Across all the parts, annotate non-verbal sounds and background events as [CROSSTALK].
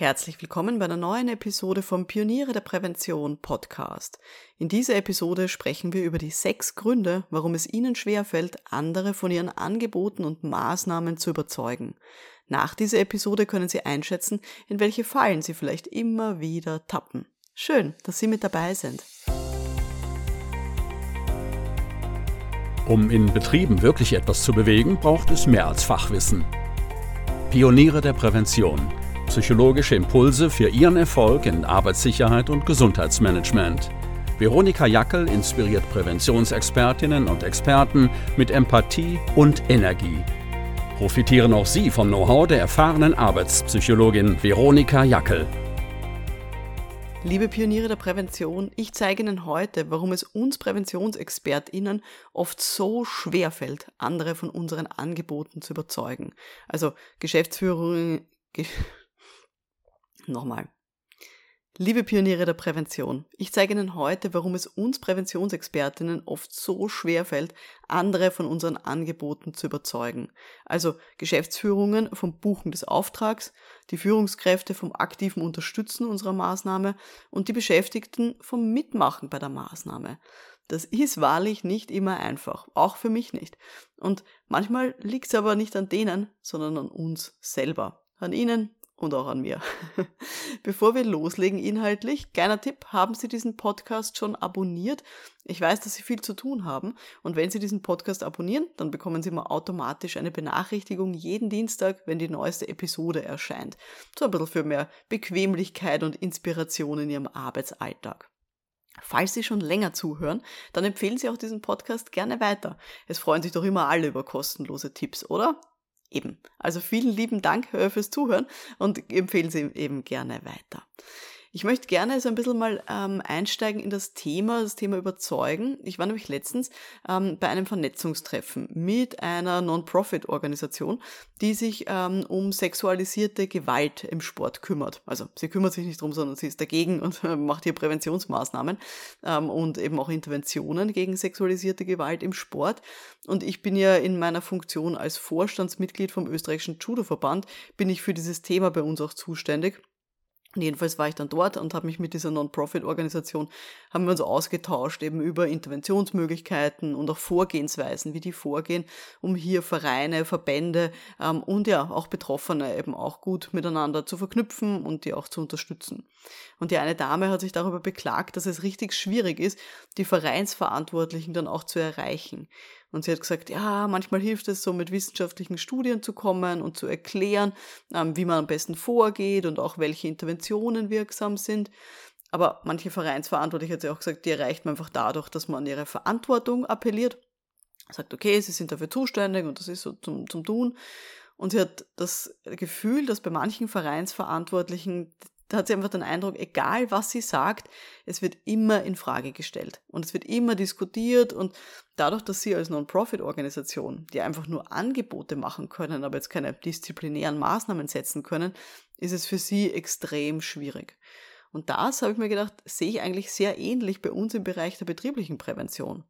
Herzlich willkommen bei einer neuen Episode vom Pioniere der Prävention Podcast. In dieser Episode sprechen wir über die sechs Gründe, warum es Ihnen schwerfällt, andere von Ihren Angeboten und Maßnahmen zu überzeugen. Nach dieser Episode können Sie einschätzen, in welche Fallen Sie vielleicht immer wieder tappen. Schön, dass Sie mit dabei sind. Um in Betrieben wirklich etwas zu bewegen, braucht es mehr als Fachwissen. Pioniere der Prävention – psychologische Impulse für Ihren Erfolg in Arbeitssicherheit und Gesundheitsmanagement. Veronika Jackel inspiriert Präventionsexpertinnen und Experten mit Empathie und Energie. Profitieren auch Sie vom Know-how der erfahrenen Arbeitspsychologin Veronika Jackel. Liebe Pioniere der Prävention, ich zeige Ihnen heute, warum es uns PräventionsexpertInnen oft so schwer fällt, andere von unseren Angeboten zu überzeugen. Also Geschäftsführung, Nochmal. Liebe Pioniere der Prävention, ich zeige Ihnen heute, warum es uns Präventionsexpertinnen oft so schwer fällt, andere von unseren Angeboten zu überzeugen. Also Geschäftsführungen vom Buchen des Auftrags, die Führungskräfte vom aktiven Unterstützen unserer Maßnahme und die Beschäftigten vom Mitmachen bei der Maßnahme. Das ist wahrlich nicht immer einfach, auch für mich nicht. Und manchmal liegt es aber nicht an denen, sondern an uns selber. An Ihnen, und auch an mir. [LAUGHS] Bevor wir loslegen inhaltlich, kleiner Tipp, haben Sie diesen Podcast schon abonniert? Ich weiß, dass Sie viel zu tun haben und wenn Sie diesen Podcast abonnieren, dann bekommen Sie mal automatisch eine Benachrichtigung jeden Dienstag, wenn die neueste Episode erscheint. So ein bisschen für mehr Bequemlichkeit und Inspiration in Ihrem Arbeitsalltag. Falls Sie schon länger zuhören, dann empfehlen Sie auch diesen Podcast gerne weiter. Es freuen sich doch immer alle über kostenlose Tipps, oder? Eben. Also vielen lieben Dank äh, fürs Zuhören und empfehlen Sie eben gerne weiter. Ich möchte gerne so ein bisschen mal ähm, einsteigen in das Thema, das Thema Überzeugen. Ich war nämlich letztens ähm, bei einem Vernetzungstreffen mit einer Non-Profit-Organisation, die sich ähm, um sexualisierte Gewalt im Sport kümmert. Also sie kümmert sich nicht drum, sondern sie ist dagegen und äh, macht hier Präventionsmaßnahmen ähm, und eben auch Interventionen gegen sexualisierte Gewalt im Sport. Und ich bin ja in meiner Funktion als Vorstandsmitglied vom österreichischen Judo-Verband, bin ich für dieses Thema bei uns auch zuständig. Und jedenfalls war ich dann dort und habe mich mit dieser Non-Profit-Organisation, haben wir uns ausgetauscht eben über Interventionsmöglichkeiten und auch Vorgehensweisen, wie die vorgehen, um hier Vereine, Verbände ähm, und ja auch Betroffene eben auch gut miteinander zu verknüpfen und die auch zu unterstützen. Und die eine Dame hat sich darüber beklagt, dass es richtig schwierig ist, die Vereinsverantwortlichen dann auch zu erreichen. Und sie hat gesagt, ja, manchmal hilft es so mit wissenschaftlichen Studien zu kommen und zu erklären, ähm, wie man am besten vorgeht und auch welche Interventionen wirksam sind. Aber manche Vereinsverantwortliche hat sie auch gesagt, die erreicht man einfach dadurch, dass man an ihre Verantwortung appelliert. Sagt, okay, sie sind dafür zuständig und das ist so zum, zum Tun. Und sie hat das Gefühl, dass bei manchen Vereinsverantwortlichen da hat sie einfach den Eindruck, egal was sie sagt, es wird immer in Frage gestellt und es wird immer diskutiert und dadurch, dass sie als Non-Profit-Organisation, die einfach nur Angebote machen können, aber jetzt keine disziplinären Maßnahmen setzen können, ist es für sie extrem schwierig. Und das, habe ich mir gedacht, sehe ich eigentlich sehr ähnlich bei uns im Bereich der betrieblichen Prävention.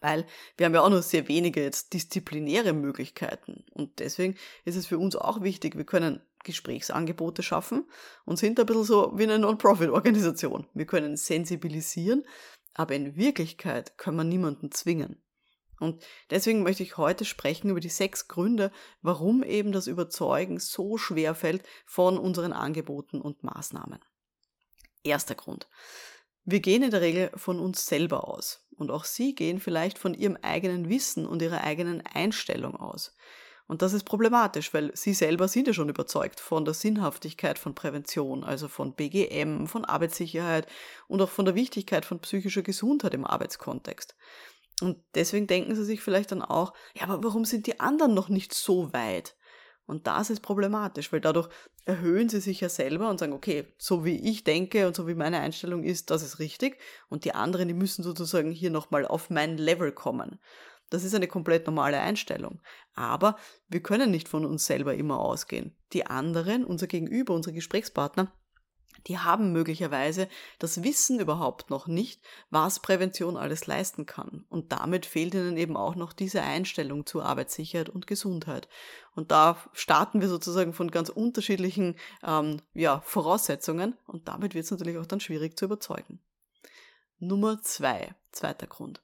Weil wir haben ja auch nur sehr wenige jetzt disziplinäre Möglichkeiten. Und deswegen ist es für uns auch wichtig, wir können Gesprächsangebote schaffen und sind ein bisschen so wie eine Non-Profit-Organisation. Wir können sensibilisieren, aber in Wirklichkeit können wir niemanden zwingen. Und deswegen möchte ich heute sprechen über die sechs Gründe, warum eben das Überzeugen so schwer fällt von unseren Angeboten und Maßnahmen. Erster Grund. Wir gehen in der Regel von uns selber aus. Und auch Sie gehen vielleicht von Ihrem eigenen Wissen und Ihrer eigenen Einstellung aus. Und das ist problematisch, weil Sie selber sind ja schon überzeugt von der Sinnhaftigkeit von Prävention, also von BGM, von Arbeitssicherheit und auch von der Wichtigkeit von psychischer Gesundheit im Arbeitskontext. Und deswegen denken Sie sich vielleicht dann auch, ja, aber warum sind die anderen noch nicht so weit? Und das ist problematisch, weil dadurch erhöhen sie sich ja selber und sagen, okay, so wie ich denke und so wie meine Einstellung ist, das ist richtig. Und die anderen, die müssen sozusagen hier nochmal auf mein Level kommen. Das ist eine komplett normale Einstellung. Aber wir können nicht von uns selber immer ausgehen. Die anderen, unser Gegenüber, unsere Gesprächspartner, die haben möglicherweise das Wissen überhaupt noch nicht, was Prävention alles leisten kann. Und damit fehlt ihnen eben auch noch diese Einstellung zu Arbeitssicherheit und Gesundheit. Und da starten wir sozusagen von ganz unterschiedlichen ähm, ja, Voraussetzungen und damit wird es natürlich auch dann schwierig zu überzeugen. Nummer zwei, zweiter Grund.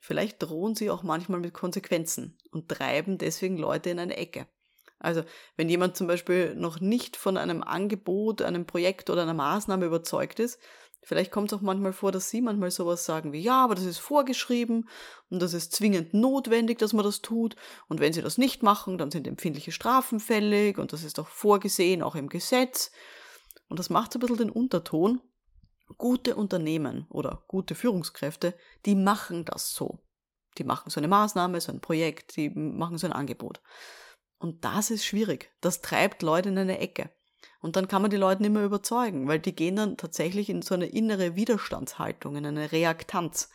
Vielleicht drohen sie auch manchmal mit Konsequenzen und treiben deswegen Leute in eine Ecke. Also wenn jemand zum Beispiel noch nicht von einem Angebot, einem Projekt oder einer Maßnahme überzeugt ist, vielleicht kommt es auch manchmal vor, dass sie manchmal sowas sagen wie, ja, aber das ist vorgeschrieben und das ist zwingend notwendig, dass man das tut. Und wenn sie das nicht machen, dann sind empfindliche Strafen fällig und das ist auch vorgesehen, auch im Gesetz. Und das macht so ein bisschen den Unterton. Gute Unternehmen oder gute Führungskräfte, die machen das so. Die machen so eine Maßnahme, so ein Projekt, die machen so ein Angebot. Und das ist schwierig. Das treibt Leute in eine Ecke. Und dann kann man die Leute nicht mehr überzeugen, weil die gehen dann tatsächlich in so eine innere Widerstandshaltung, in eine Reaktanz.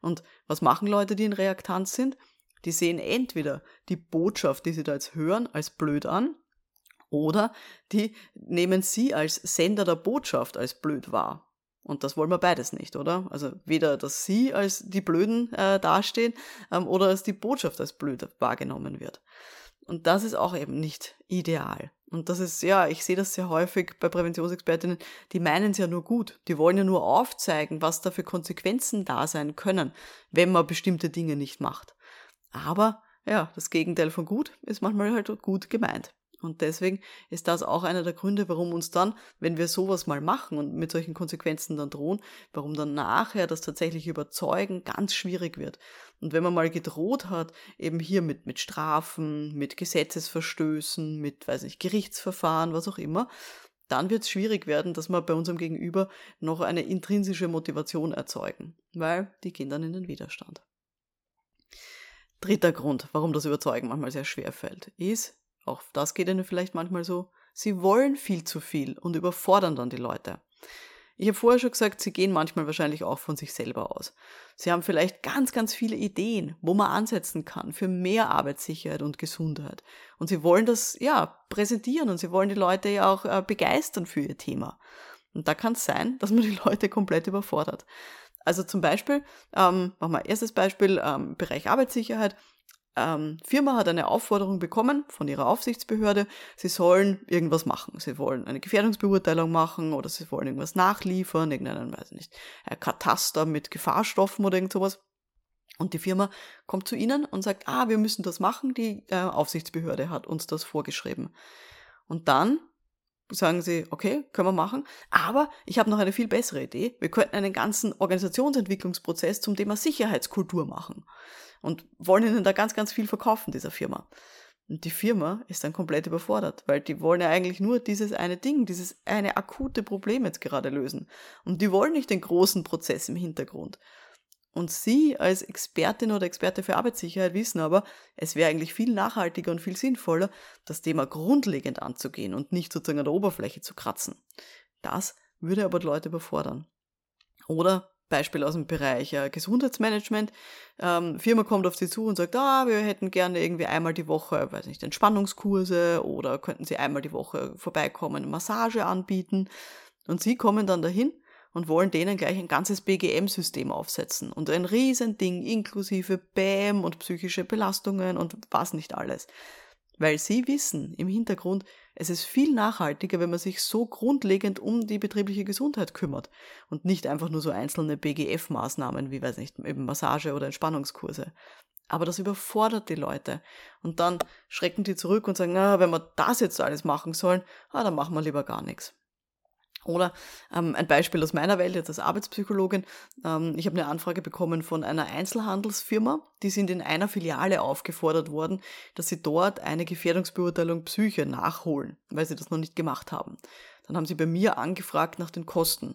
Und was machen Leute, die in Reaktanz sind? Die sehen entweder die Botschaft, die sie da jetzt hören, als blöd an, oder die nehmen sie als Sender der Botschaft als blöd wahr. Und das wollen wir beides nicht, oder? Also weder, dass sie als die Blöden äh, dastehen ähm, oder dass die Botschaft als blöd wahrgenommen wird. Und das ist auch eben nicht ideal. Und das ist, ja, ich sehe das sehr häufig bei Präventionsexpertinnen, die meinen es ja nur gut. Die wollen ja nur aufzeigen, was da für Konsequenzen da sein können, wenn man bestimmte Dinge nicht macht. Aber, ja, das Gegenteil von gut ist manchmal halt gut gemeint. Und deswegen ist das auch einer der Gründe, warum uns dann, wenn wir sowas mal machen und mit solchen Konsequenzen dann drohen, warum dann nachher das tatsächlich überzeugen ganz schwierig wird. Und wenn man mal gedroht hat, eben hier mit, mit Strafen, mit Gesetzesverstößen, mit, weiß nicht, Gerichtsverfahren, was auch immer, dann wird es schwierig werden, dass wir bei unserem Gegenüber noch eine intrinsische Motivation erzeugen, weil die gehen dann in den Widerstand. Dritter Grund, warum das Überzeugen manchmal sehr schwer fällt, ist, auch das geht ihnen vielleicht manchmal so, sie wollen viel zu viel und überfordern dann die Leute. Ich habe vorher schon gesagt, sie gehen manchmal wahrscheinlich auch von sich selber aus. Sie haben vielleicht ganz, ganz viele Ideen, wo man ansetzen kann für mehr Arbeitssicherheit und Gesundheit. Und sie wollen das, ja, präsentieren und sie wollen die Leute ja auch äh, begeistern für ihr Thema. Und da kann es sein, dass man die Leute komplett überfordert. Also zum Beispiel, ähm, machen wir erstes Beispiel, ähm, Bereich Arbeitssicherheit ähm, Firma hat eine Aufforderung bekommen von ihrer Aufsichtsbehörde, sie sollen irgendwas machen. Sie wollen eine Gefährdungsbeurteilung machen oder sie wollen irgendwas nachliefern, irgendeinen, weiß ich nicht, Kataster mit Gefahrstoffen oder irgend sowas. Und die Firma kommt zu ihnen und sagt, ah, wir müssen das machen, die äh, Aufsichtsbehörde hat uns das vorgeschrieben. Und dann sagen sie, okay, können wir machen, aber ich habe noch eine viel bessere Idee. Wir könnten einen ganzen Organisationsentwicklungsprozess zum Thema Sicherheitskultur machen und wollen ihnen da ganz, ganz viel verkaufen, dieser Firma. Und die Firma ist dann komplett überfordert, weil die wollen ja eigentlich nur dieses eine Ding, dieses eine akute Problem jetzt gerade lösen. Und die wollen nicht den großen Prozess im Hintergrund. Und Sie als Expertin oder Experte für Arbeitssicherheit wissen aber, es wäre eigentlich viel nachhaltiger und viel sinnvoller, das Thema grundlegend anzugehen und nicht sozusagen an der Oberfläche zu kratzen. Das würde aber die Leute überfordern. Oder Beispiel aus dem Bereich äh, Gesundheitsmanagement. Ähm, Firma kommt auf Sie zu und sagt, ah, wir hätten gerne irgendwie einmal die Woche, weiß nicht, Entspannungskurse oder könnten Sie einmal die Woche vorbeikommen, Massage anbieten. Und Sie kommen dann dahin und wollen denen gleich ein ganzes BGM-System aufsetzen und ein Riesending inklusive BAM und psychische Belastungen und was nicht alles. Weil sie wissen im Hintergrund, es ist viel nachhaltiger, wenn man sich so grundlegend um die betriebliche Gesundheit kümmert und nicht einfach nur so einzelne BGF-Maßnahmen wie, weiß nicht, eben Massage oder Entspannungskurse. Aber das überfordert die Leute. Und dann schrecken die zurück und sagen, na, wenn wir das jetzt alles machen sollen, ah, dann machen wir lieber gar nichts. Oder ähm, ein Beispiel aus meiner Welt, jetzt als Arbeitspsychologin. Ähm, ich habe eine Anfrage bekommen von einer Einzelhandelsfirma. Die sind in einer Filiale aufgefordert worden, dass sie dort eine Gefährdungsbeurteilung Psyche nachholen, weil sie das noch nicht gemacht haben. Dann haben sie bei mir angefragt nach den Kosten.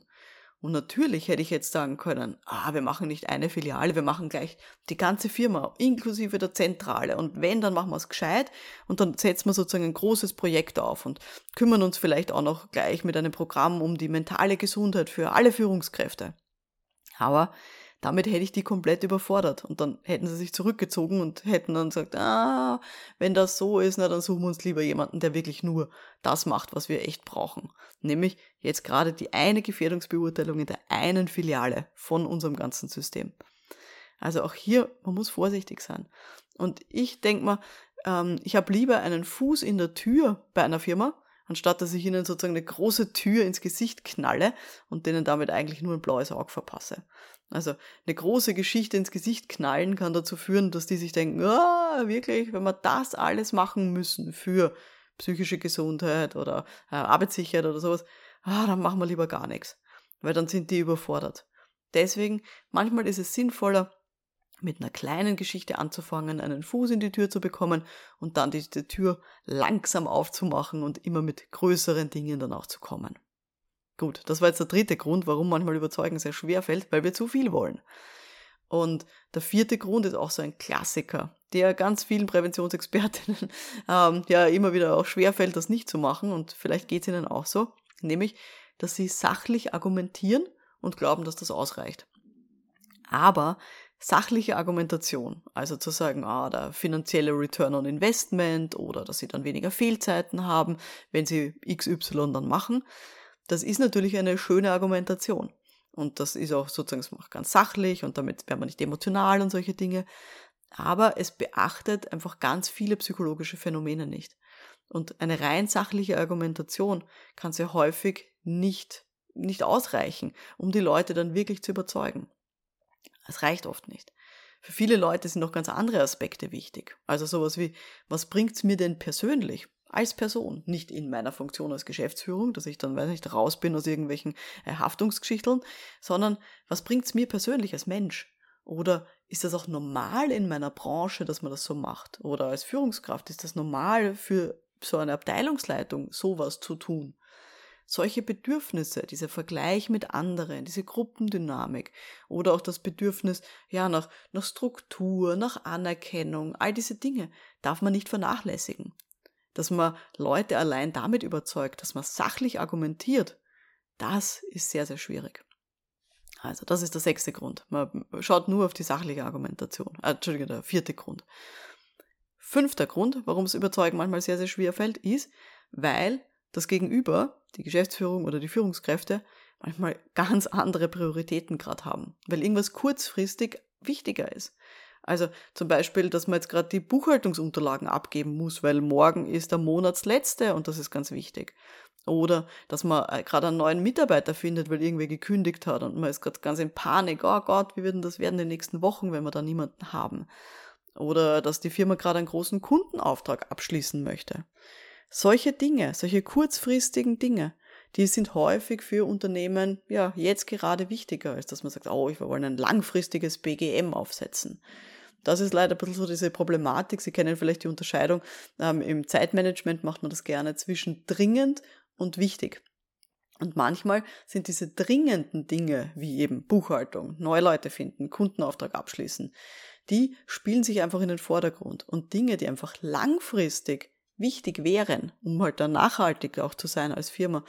Und natürlich hätte ich jetzt sagen können, ah, wir machen nicht eine Filiale, wir machen gleich die ganze Firma, inklusive der Zentrale. Und wenn, dann machen wir es gescheit und dann setzen wir sozusagen ein großes Projekt auf und kümmern uns vielleicht auch noch gleich mit einem Programm um die mentale Gesundheit für alle Führungskräfte. Aber Damit hätte ich die komplett überfordert und dann hätten sie sich zurückgezogen und hätten dann gesagt, ah, wenn das so ist, na dann suchen wir uns lieber jemanden, der wirklich nur das macht, was wir echt brauchen. Nämlich jetzt gerade die eine Gefährdungsbeurteilung in der einen Filiale von unserem ganzen System. Also auch hier, man muss vorsichtig sein. Und ich denke mal, ähm, ich habe lieber einen Fuß in der Tür bei einer Firma, anstatt dass ich ihnen sozusagen eine große Tür ins Gesicht knalle und denen damit eigentlich nur ein blaues Auge verpasse. Also eine große Geschichte ins Gesicht knallen kann dazu führen, dass die sich denken, ah, wirklich, wenn wir das alles machen müssen für psychische Gesundheit oder äh, Arbeitssicherheit oder sowas, ah, dann machen wir lieber gar nichts, weil dann sind die überfordert. Deswegen, manchmal ist es sinnvoller, mit einer kleinen Geschichte anzufangen, einen Fuß in die Tür zu bekommen und dann diese Tür langsam aufzumachen und immer mit größeren Dingen dann auch zu kommen. Gut, das war jetzt der dritte Grund, warum manchmal Überzeugen sehr schwer fällt, weil wir zu viel wollen. Und der vierte Grund ist auch so ein Klassiker, der ganz vielen Präventionsexpertinnen [LAUGHS] ähm, ja immer wieder auch schwer fällt, das nicht zu machen und vielleicht geht es ihnen auch so, nämlich, dass sie sachlich argumentieren und glauben, dass das ausreicht. Aber sachliche Argumentation, also zu sagen, ah, der finanzielle Return on Investment oder dass sie dann weniger Fehlzeiten haben, wenn sie XY dann machen, das ist natürlich eine schöne Argumentation. Und das ist auch sozusagen ganz sachlich und damit wäre man nicht emotional und solche Dinge. Aber es beachtet einfach ganz viele psychologische Phänomene nicht. Und eine rein sachliche Argumentation kann sehr häufig nicht, nicht ausreichen, um die Leute dann wirklich zu überzeugen. Es reicht oft nicht. Für viele Leute sind noch ganz andere Aspekte wichtig. Also sowas wie, was bringt's mir denn persönlich? Als Person, nicht in meiner Funktion als Geschäftsführung, dass ich dann, weiß nicht, raus bin aus irgendwelchen äh, Haftungsgeschichteln, sondern was bringt's mir persönlich als Mensch? Oder ist das auch normal in meiner Branche, dass man das so macht? Oder als Führungskraft ist das normal für so eine Abteilungsleitung, sowas zu tun? solche Bedürfnisse, dieser Vergleich mit anderen, diese Gruppendynamik oder auch das Bedürfnis, ja, nach, nach Struktur, nach Anerkennung, all diese Dinge darf man nicht vernachlässigen. Dass man Leute allein damit überzeugt, dass man sachlich argumentiert, das ist sehr, sehr schwierig. Also, das ist der sechste Grund. Man schaut nur auf die sachliche Argumentation. Äh, Entschuldigung, der vierte Grund. Fünfter Grund, warum es Überzeugen manchmal sehr, sehr schwer fällt, ist, weil das Gegenüber, die Geschäftsführung oder die Führungskräfte, manchmal [LAUGHS] ganz andere Prioritäten gerade haben, weil irgendwas kurzfristig wichtiger ist. Also zum Beispiel, dass man jetzt gerade die Buchhaltungsunterlagen abgeben muss, weil morgen ist der Monatsletzte und das ist ganz wichtig. Oder dass man äh, gerade einen neuen Mitarbeiter findet, weil irgendwer gekündigt hat und man ist gerade ganz in Panik, oh Gott, wie wird das werden in den nächsten Wochen, wenn wir da niemanden haben? Oder dass die Firma gerade einen großen Kundenauftrag abschließen möchte. Solche Dinge, solche kurzfristigen Dinge, die sind häufig für Unternehmen ja jetzt gerade wichtiger, als dass man sagt, oh, wir wollen ein langfristiges BGM aufsetzen. Das ist leider ein bisschen so diese Problematik. Sie kennen vielleicht die Unterscheidung. Ähm, Im Zeitmanagement macht man das gerne zwischen dringend und wichtig. Und manchmal sind diese dringenden Dinge, wie eben Buchhaltung, neue Leute finden, Kundenauftrag abschließen, die spielen sich einfach in den Vordergrund. Und Dinge, die einfach langfristig wichtig wären, um halt dann nachhaltig auch zu sein als Firma,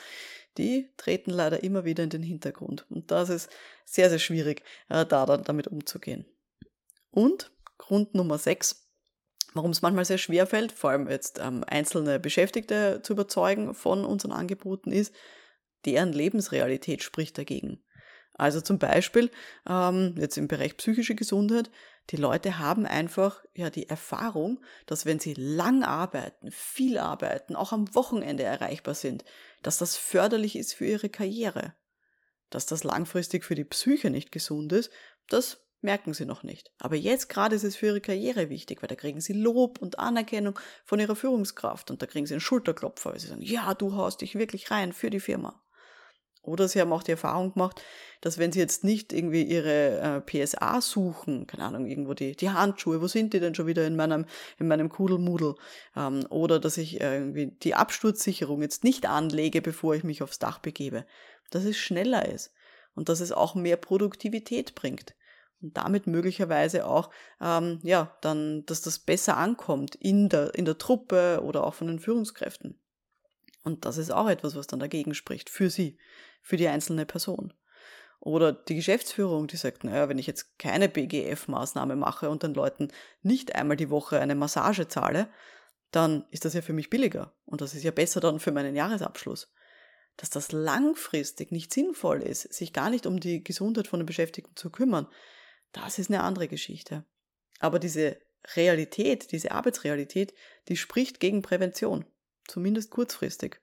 die treten leider immer wieder in den Hintergrund. Und das ist sehr, sehr schwierig, äh, da dann damit umzugehen. Und Grund Nummer 6, warum es manchmal sehr schwer fällt, vor allem jetzt ähm, einzelne Beschäftigte zu überzeugen von unseren Angeboten, ist, deren Lebensrealität spricht dagegen. Also zum Beispiel ähm, jetzt im Bereich psychische Gesundheit, die Leute haben einfach ja die Erfahrung, dass wenn sie lang arbeiten, viel arbeiten, auch am Wochenende erreichbar sind, dass das förderlich ist für ihre Karriere. Dass das langfristig für die Psyche nicht gesund ist, das merken sie noch nicht. Aber jetzt gerade ist es für ihre Karriere wichtig, weil da kriegen sie Lob und Anerkennung von ihrer Führungskraft und da kriegen sie einen Schulterklopfer, weil sie sagen, ja, du haust dich wirklich rein für die Firma. Oder sie haben auch die Erfahrung gemacht, dass wenn sie jetzt nicht irgendwie ihre äh, PSA suchen, keine Ahnung, irgendwo die, die Handschuhe, wo sind die denn schon wieder in meinem, in meinem Kudelmudel? Ähm, oder dass ich äh, irgendwie die Absturzsicherung jetzt nicht anlege, bevor ich mich aufs Dach begebe. Dass es schneller ist und dass es auch mehr Produktivität bringt. Und damit möglicherweise auch, ähm, ja, dann, dass das besser ankommt in der, in der Truppe oder auch von den Führungskräften. Und das ist auch etwas, was dann dagegen spricht, für sie, für die einzelne Person. Oder die Geschäftsführung, die sagt, naja, wenn ich jetzt keine BGF-Maßnahme mache und den Leuten nicht einmal die Woche eine Massage zahle, dann ist das ja für mich billiger und das ist ja besser dann für meinen Jahresabschluss. Dass das langfristig nicht sinnvoll ist, sich gar nicht um die Gesundheit von den Beschäftigten zu kümmern, das ist eine andere Geschichte. Aber diese Realität, diese Arbeitsrealität, die spricht gegen Prävention, zumindest kurzfristig.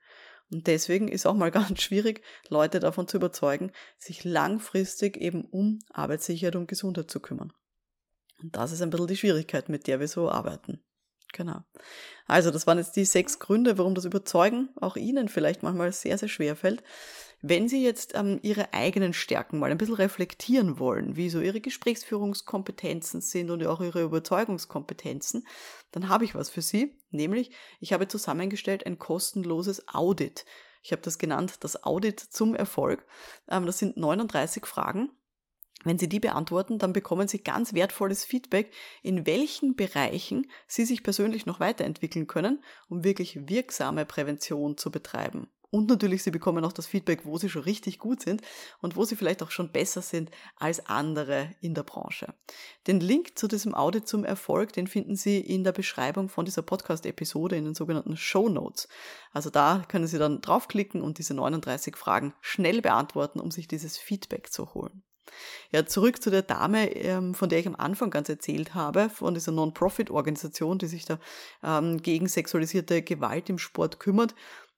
Und deswegen ist auch mal [LAUGHS] ganz schwierig, Leute davon zu überzeugen, sich langfristig eben um Arbeitssicherheit und Gesundheit zu kümmern. Und das ist ein bisschen die Schwierigkeit, mit der wir so arbeiten. Genau. Also, das waren jetzt die sechs Gründe, warum das Überzeugen auch Ihnen vielleicht manchmal sehr, sehr schwer fällt. Wenn Sie jetzt ähm, Ihre eigenen Stärken mal ein bisschen reflektieren wollen, wie so Ihre Gesprächsführungskompetenzen sind und auch Ihre Überzeugungskompetenzen, dann habe ich was für Sie, nämlich ich habe zusammengestellt ein kostenloses Audit. Ich habe das genannt, das Audit zum Erfolg. Ähm, das sind 39 Fragen. Wenn Sie die beantworten, dann bekommen Sie ganz wertvolles Feedback, in welchen Bereichen Sie sich persönlich noch weiterentwickeln können, um wirklich wirksame Prävention zu betreiben. Und natürlich, sie bekommen auch das Feedback, wo sie schon richtig gut sind und wo sie vielleicht auch schon besser sind als andere in der Branche. Den Link zu diesem Audit zum Erfolg, den finden Sie in der Beschreibung von dieser Podcast-Episode in den sogenannten Show Notes. Also da können Sie dann draufklicken und diese 39 Fragen schnell beantworten, um sich dieses Feedback zu holen. Ja, zurück zu der Dame, ähm, von der ich am Anfang ganz erzählt habe, von dieser Non-Profit-Organisation, die sich da ähm, gegen sexualisierte Gewalt im Sport kümmert.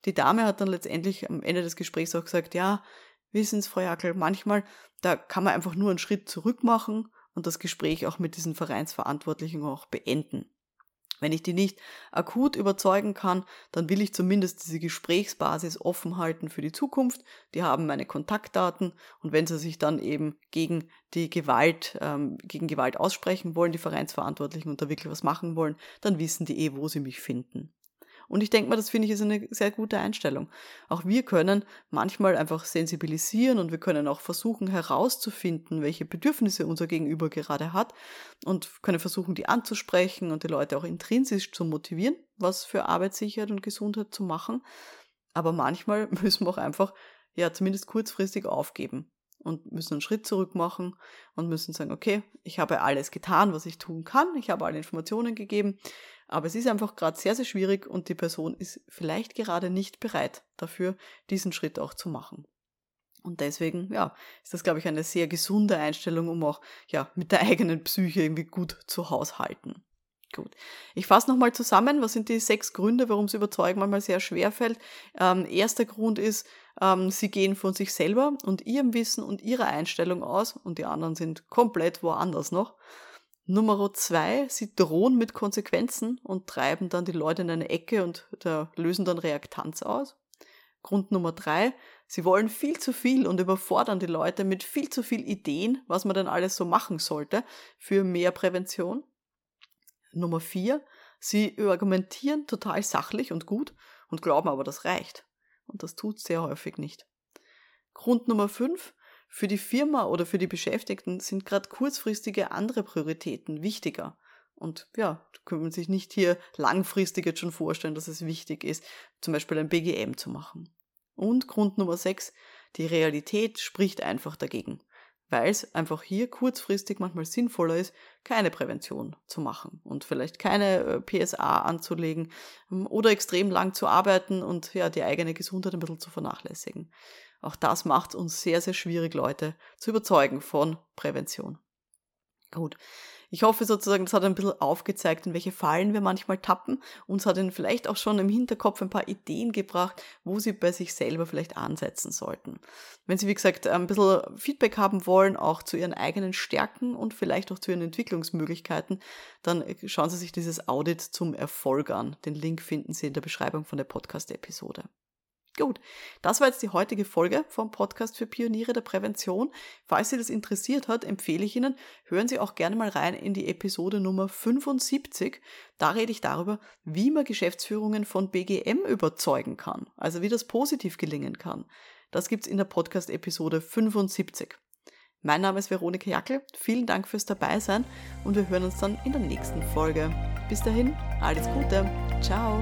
Die Dame hat dann letztendlich am Ende des Gesprächs auch gesagt, ja, wissen Sie, Frau Jackel, manchmal, da kann man einfach nur einen Schritt zurück machen und das Gespräch auch mit diesen Vereinsverantwortlichen auch beenden. Wenn ich die nicht akut überzeugen kann, dann will ich zumindest diese Gesprächsbasis offen halten für die Zukunft. Die haben meine Kontaktdaten und wenn sie sich dann eben gegen die Gewalt, ähm, gegen Gewalt aussprechen wollen, die Vereinsverantwortlichen und da wirklich was machen wollen, dann wissen die eh, wo sie mich finden. Und ich denke mal, das finde ich ist eine sehr gute Einstellung. Auch wir können manchmal einfach sensibilisieren und wir können auch versuchen herauszufinden, welche Bedürfnisse unser Gegenüber gerade hat und können versuchen, die anzusprechen und die Leute auch intrinsisch zu motivieren, was für Arbeitssicherheit und Gesundheit zu machen. Aber manchmal [LAUGHS] müssen wir auch einfach, ja, zumindest kurzfristig aufgeben und müssen einen Schritt zurück machen und müssen sagen, okay, ich habe alles getan, was ich tun kann, ich habe alle Informationen gegeben, aber es ist einfach gerade sehr, sehr schwierig und die Person ist vielleicht gerade nicht bereit dafür, diesen Schritt auch zu machen. Und deswegen, ja, ist das, glaube ich, eine sehr gesunde Einstellung, um auch, ja, mit der eigenen Psyche irgendwie gut zu haushalten. Gut. Ich fasse nochmal zusammen. Was sind die sechs Gründe, warum es überzeugen manchmal sehr schwer fällt? Ähm, erster Grund ist, ähm, sie gehen von sich selber und ihrem Wissen und ihrer Einstellung aus und die anderen sind komplett woanders noch. Nummer zwei, sie drohen mit Konsequenzen und treiben dann die Leute in eine Ecke und da lösen dann Reaktanz aus. Grund Nummer drei, sie wollen viel zu viel und überfordern die Leute mit viel zu viel Ideen, was man denn alles so machen sollte für mehr Prävention. Nummer vier, sie argumentieren total sachlich und gut und glauben aber, das reicht. Und das tut sehr häufig nicht. Grund Nummer fünf, für die Firma oder für die Beschäftigten sind gerade kurzfristige andere Prioritäten wichtiger. Und ja, können man sich nicht hier langfristig jetzt schon vorstellen, dass es wichtig ist, zum Beispiel ein BGM zu machen. Und Grund Nummer 6, die Realität spricht einfach dagegen, weil es einfach hier kurzfristig manchmal sinnvoller ist, keine Prävention zu machen und vielleicht keine äh, PSA anzulegen ähm, oder extrem lang zu arbeiten und ja, die eigene Gesundheit ein bisschen zu vernachlässigen. Auch das macht uns sehr, sehr schwierig, Leute zu überzeugen von Prävention. Gut. Ich hoffe sozusagen, das hat ein bisschen aufgezeigt, in welche Fallen wir manchmal tappen. Uns hat ihnen vielleicht auch schon im Hinterkopf ein paar Ideen gebracht, wo sie bei sich selber vielleicht ansetzen sollten. Wenn Sie, wie gesagt, ein bisschen Feedback haben wollen, auch zu Ihren eigenen Stärken und vielleicht auch zu Ihren Entwicklungsmöglichkeiten, dann schauen Sie sich dieses Audit zum Erfolg an. Den Link finden Sie in der Beschreibung von der Podcast-Episode. Gut, das war jetzt die heutige Folge vom Podcast für Pioniere der Prävention. Falls Sie das interessiert hat, empfehle ich Ihnen, hören Sie auch gerne mal rein in die Episode Nummer 75. Da rede ich darüber, wie man Geschäftsführungen von BGM überzeugen kann, also wie das positiv gelingen kann. Das gibt's in der Podcast-Episode 75. Mein Name ist Veronika Jackel, vielen Dank fürs Dabeisein und wir hören uns dann in der nächsten Folge. Bis dahin, alles Gute, ciao!